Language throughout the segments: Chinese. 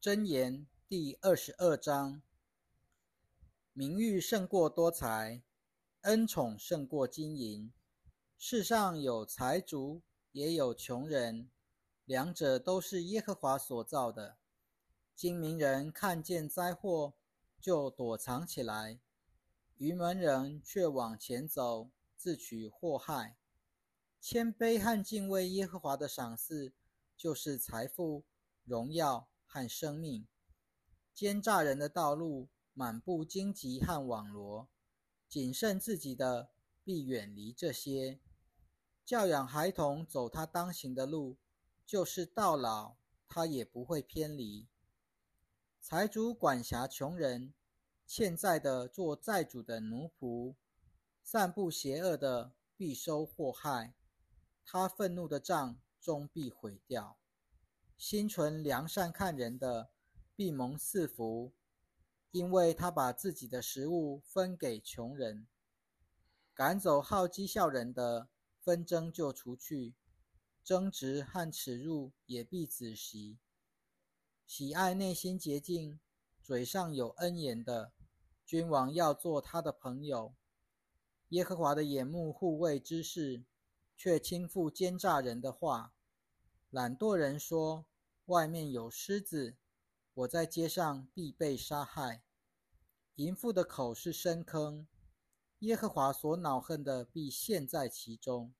箴言第二十二章：名誉胜过多财，恩宠胜过金银。世上有财主，也有穷人，两者都是耶和华所造的。精明人看见灾祸，就躲藏起来；愚门人却往前走，自取祸害。谦卑和敬畏耶和华的赏赐，就是财富、荣耀。和生命，奸诈人的道路满布荆棘和网罗，谨慎自己的必远离这些。教养孩童走他当行的路，就是到老他也不会偏离。财主管辖穷人，欠债的做债主的奴仆，散布邪恶的必收祸害，他愤怒的账终必毁掉。心存良善看人的，必蒙赐福，因为他把自己的食物分给穷人。赶走好讥笑人的，纷争就除去，争执和耻辱也必止息。喜爱内心洁净、嘴上有恩言的君王，要做他的朋友。耶和华的眼目护卫之事，却轻负奸诈人的话。懒惰人说：“外面有狮子，我在街上必被杀害。”淫妇的口是深坑，耶和华所恼恨的必陷在其中。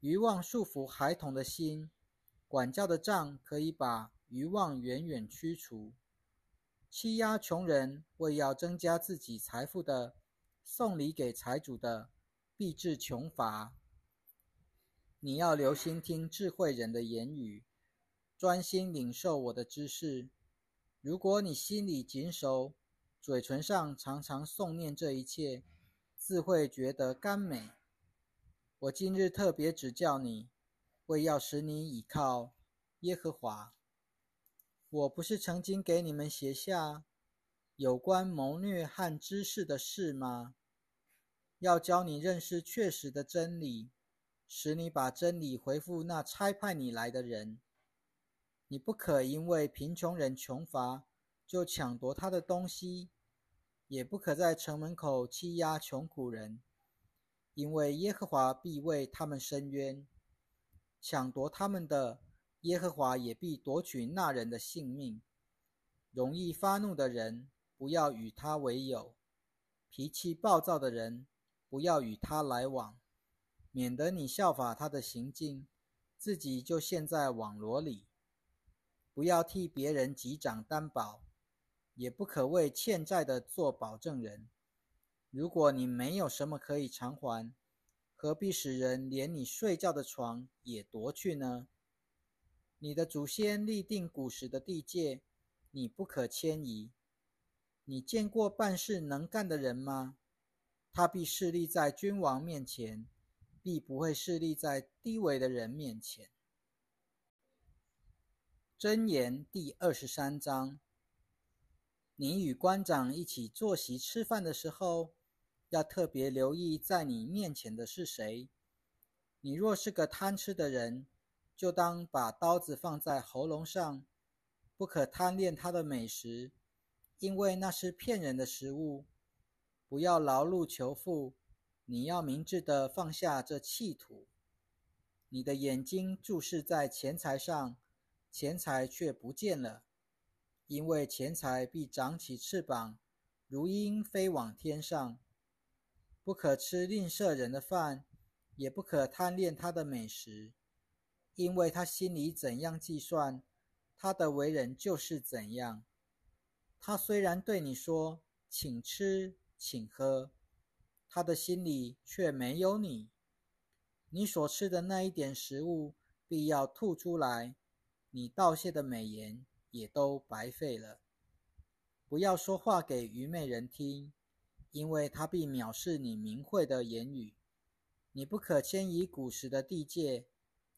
愚妄束缚孩童的心，管教的杖可以把愚妄远远驱除。欺压穷人，为要增加自己财富的，送礼给财主的，必致穷乏。你要留心听智慧人的言语，专心领受我的知识。如果你心里谨守，嘴唇上常常诵念这一切，自会觉得甘美。我今日特别指教你，为要使你倚靠耶和华。我不是曾经给你们写下有关谋略和知识的事吗？要教你认识确实的真理。使你把真理回复那差派你来的人。你不可因为贫穷人穷乏，就抢夺他的东西；也不可在城门口欺压穷苦人，因为耶和华必为他们伸冤。抢夺他们的，耶和华也必夺取那人的性命。容易发怒的人，不要与他为友；脾气暴躁的人，不要与他来往。免得你效法他的行径，自己就陷在网罗里。不要替别人击掌担保，也不可为欠债的做保证人。如果你没有什么可以偿还，何必使人连你睡觉的床也夺去呢？你的祖先立定古时的地界，你不可迁移。你见过办事能干的人吗？他必势立在君王面前。必不会势立在低微的人面前。箴言第二十三章：你与官长一起坐席吃饭的时候，要特别留意在你面前的是谁。你若是个贪吃的人，就当把刀子放在喉咙上，不可贪恋他的美食，因为那是骗人的食物。不要劳碌求富。你要明智的放下这气土，你的眼睛注视在钱财上，钱财却不见了，因为钱财必长起翅膀，如鹰飞往天上。不可吃吝啬人的饭，也不可贪恋他的美食，因为他心里怎样计算，他的为人就是怎样。他虽然对你说，请吃，请喝。他的心里却没有你，你所吃的那一点食物必要吐出来，你道谢的美言也都白费了。不要说话给愚昧人听，因为他必藐视你明慧的言语。你不可迁移古时的地界，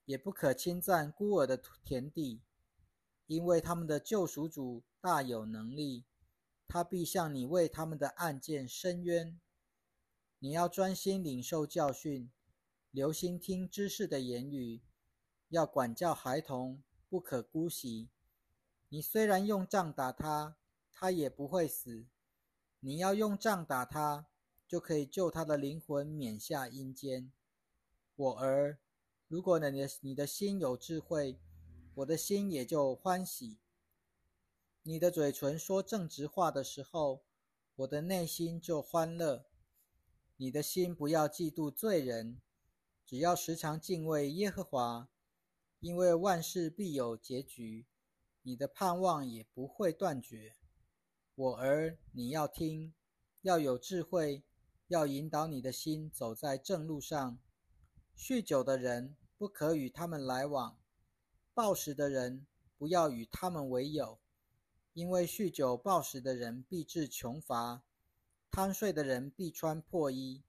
也不可侵占孤儿的田地，因为他们的救赎主大有能力，他必向你为他们的案件伸冤。你要专心领受教训，留心听知识的言语，要管教孩童，不可姑息。你虽然用杖打他，他也不会死。你要用杖打他，就可以救他的灵魂免下阴间。我儿，如果你的你的心有智慧，我的心也就欢喜。你的嘴唇说正直话的时候，我的内心就欢乐。你的心不要嫉妒罪人，只要时常敬畏耶和华，因为万事必有结局，你的盼望也不会断绝。我儿，你要听，要有智慧，要引导你的心走在正路上。酗酒的人不可与他们来往，暴食的人不要与他们为友。因为酗酒暴食的人必致穷乏，贪睡的人必穿破衣。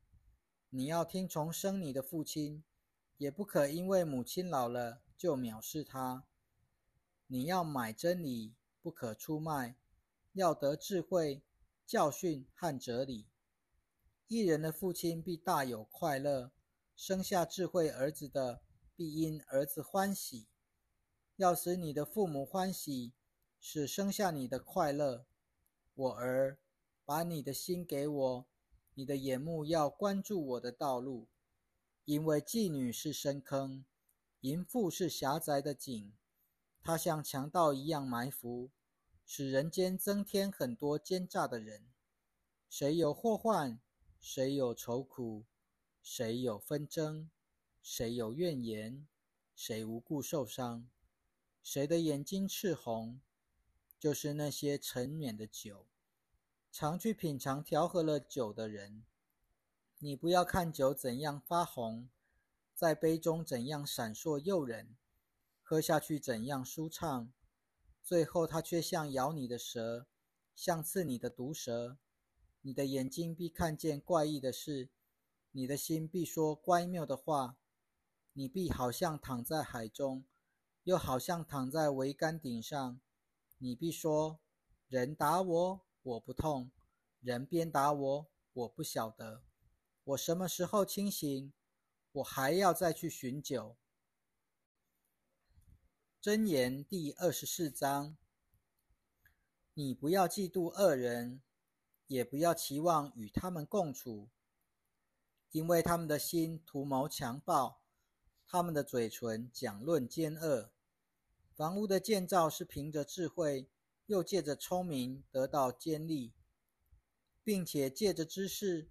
你要听从生你的父亲，也不可因为母亲老了就藐视他。你要买真理，不可出卖；要得智慧、教训和哲理。一人的父亲必大有快乐，生下智慧儿子的必因儿子欢喜。要使你的父母欢喜。是生下你的快乐，我儿，把你的心给我，你的眼目要关注我的道路，因为妓女是深坑，淫妇是狭窄的井，她像强盗一样埋伏，使人间增添很多奸诈的人。谁有祸患，谁有愁苦，谁有纷争，谁有怨言，谁无故受伤，谁的眼睛赤红。就是那些沉湎的酒，常去品尝调和了酒的人。你不要看酒怎样发红，在杯中怎样闪烁诱人，喝下去怎样舒畅，最后它却像咬你的蛇，像刺你的毒蛇。你的眼睛必看见怪异的事，你的心必说乖谬的话。你必好像躺在海中，又好像躺在桅杆顶上。你必说：“人打我，我不痛；人鞭打我，我不晓得。我什么时候清醒？我还要再去寻酒。”箴言第二十四章：你不要嫉妒恶人，也不要期望与他们共处，因为他们的心图谋强暴，他们的嘴唇讲论奸恶。房屋的建造是凭着智慧，又借着聪明得到坚立，并且借着知识，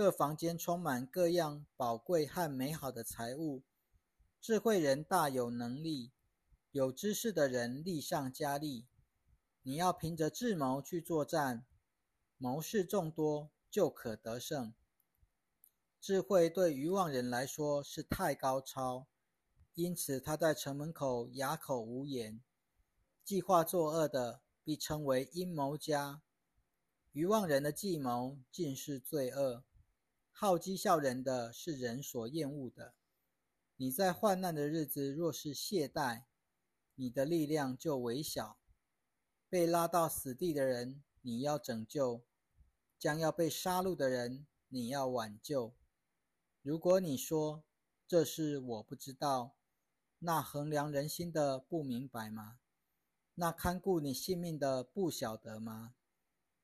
各房间充满各样宝贵和美好的财物。智慧人大有能力，有知识的人力上加力。你要凭着智谋去作战，谋士众多就可得胜。智慧对愚妄人来说是太高超。因此，他在城门口哑口无言。计划作恶的，必称为阴谋家；愚妄人的计谋尽是罪恶。好讥笑人的是人所厌恶的。你在患难的日子若是懈怠，你的力量就微小。被拉到死地的人，你要拯救；将要被杀戮的人，你要挽救。如果你说这事我不知道，那衡量人心的不明白吗？那看顾你性命的不晓得吗？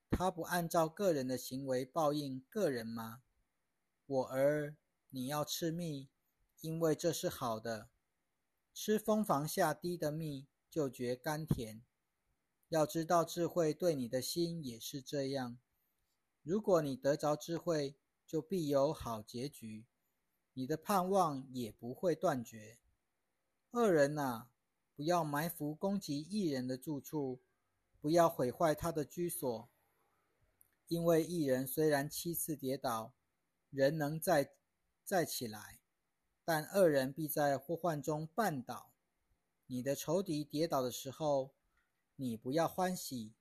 他不按照个人的行为报应个人吗？我儿，你要吃蜜，因为这是好的。吃蜂房下滴的蜜，就觉甘甜。要知道智慧对你的心也是这样。如果你得着智慧，就必有好结局，你的盼望也不会断绝。恶人呐，不要埋伏攻击异人的住处，不要毁坏他的居所。因为异人虽然七次跌倒，人能再再起来，但恶人必在祸患中绊倒。你的仇敌跌倒的时候，你不要欢喜；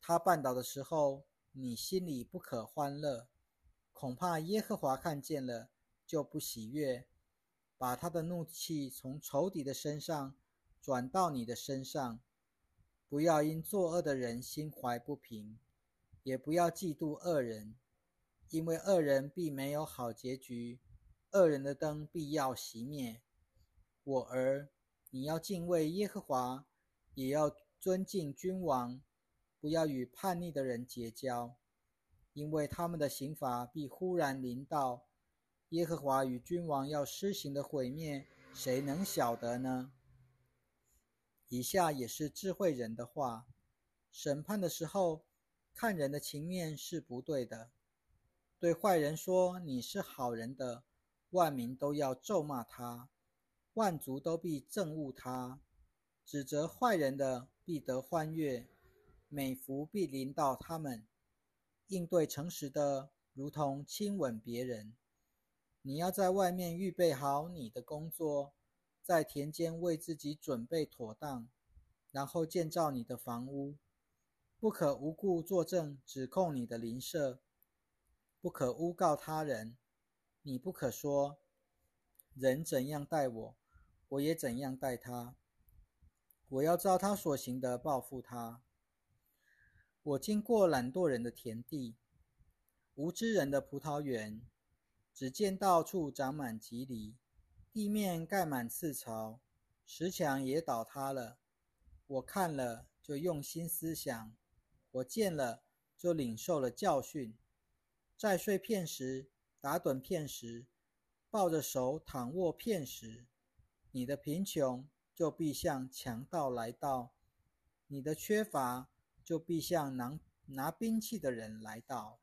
他绊倒的时候，你心里不可欢乐。恐怕耶和华看见了，就不喜悦。把他的怒气从仇敌的身上转到你的身上，不要因作恶的人心怀不平，也不要嫉妒恶人，因为恶人必没有好结局，恶人的灯必要熄灭。我儿，你要敬畏耶和华，也要尊敬君王，不要与叛逆的人结交，因为他们的刑罚必忽然临到。耶和华与君王要施行的毁灭，谁能晓得呢？以下也是智慧人的话：审判的时候，看人的情面是不对的。对坏人说你是好人的，万民都要咒骂他，万族都必憎恶他。指责坏人的必得欢悦，美福必临到他们。应对诚实的，如同亲吻别人。你要在外面预备好你的工作。在田间为自己准备妥当，然后建造你的房屋。不可无故作证指控你的邻舍，不可诬告他人。你不可说人怎样待我，我也怎样待他。我要照他所行的报复他。我经过懒惰人的田地，无知人的葡萄园，只见到处长满棘藜。地面盖满刺槽，石墙也倒塌了。我看了，就用心思想；我见了，就领受了教训。在碎片时，打盹片时，抱着手躺卧片时，你的贫穷就必向强盗来到，你的缺乏就必向拿拿兵器的人来到。